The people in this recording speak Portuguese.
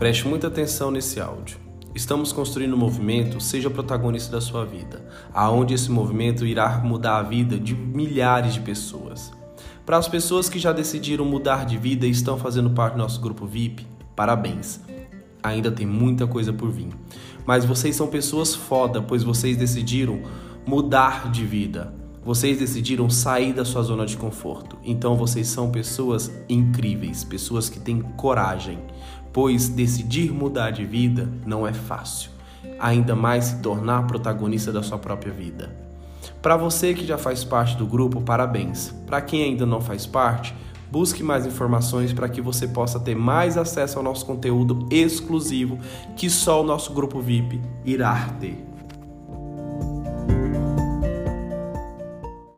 Preste muita atenção nesse áudio. Estamos construindo um movimento, seja protagonista da sua vida, aonde esse movimento irá mudar a vida de milhares de pessoas. Para as pessoas que já decidiram mudar de vida e estão fazendo parte do nosso grupo VIP, parabéns. Ainda tem muita coisa por vir. Mas vocês são pessoas foda, pois vocês decidiram mudar de vida. Vocês decidiram sair da sua zona de conforto. Então vocês são pessoas incríveis, pessoas que têm coragem, pois decidir mudar de vida não é fácil. Ainda mais se tornar protagonista da sua própria vida. Para você que já faz parte do grupo, parabéns. Para quem ainda não faz parte, busque mais informações para que você possa ter mais acesso ao nosso conteúdo exclusivo que só o nosso grupo VIP irá ter.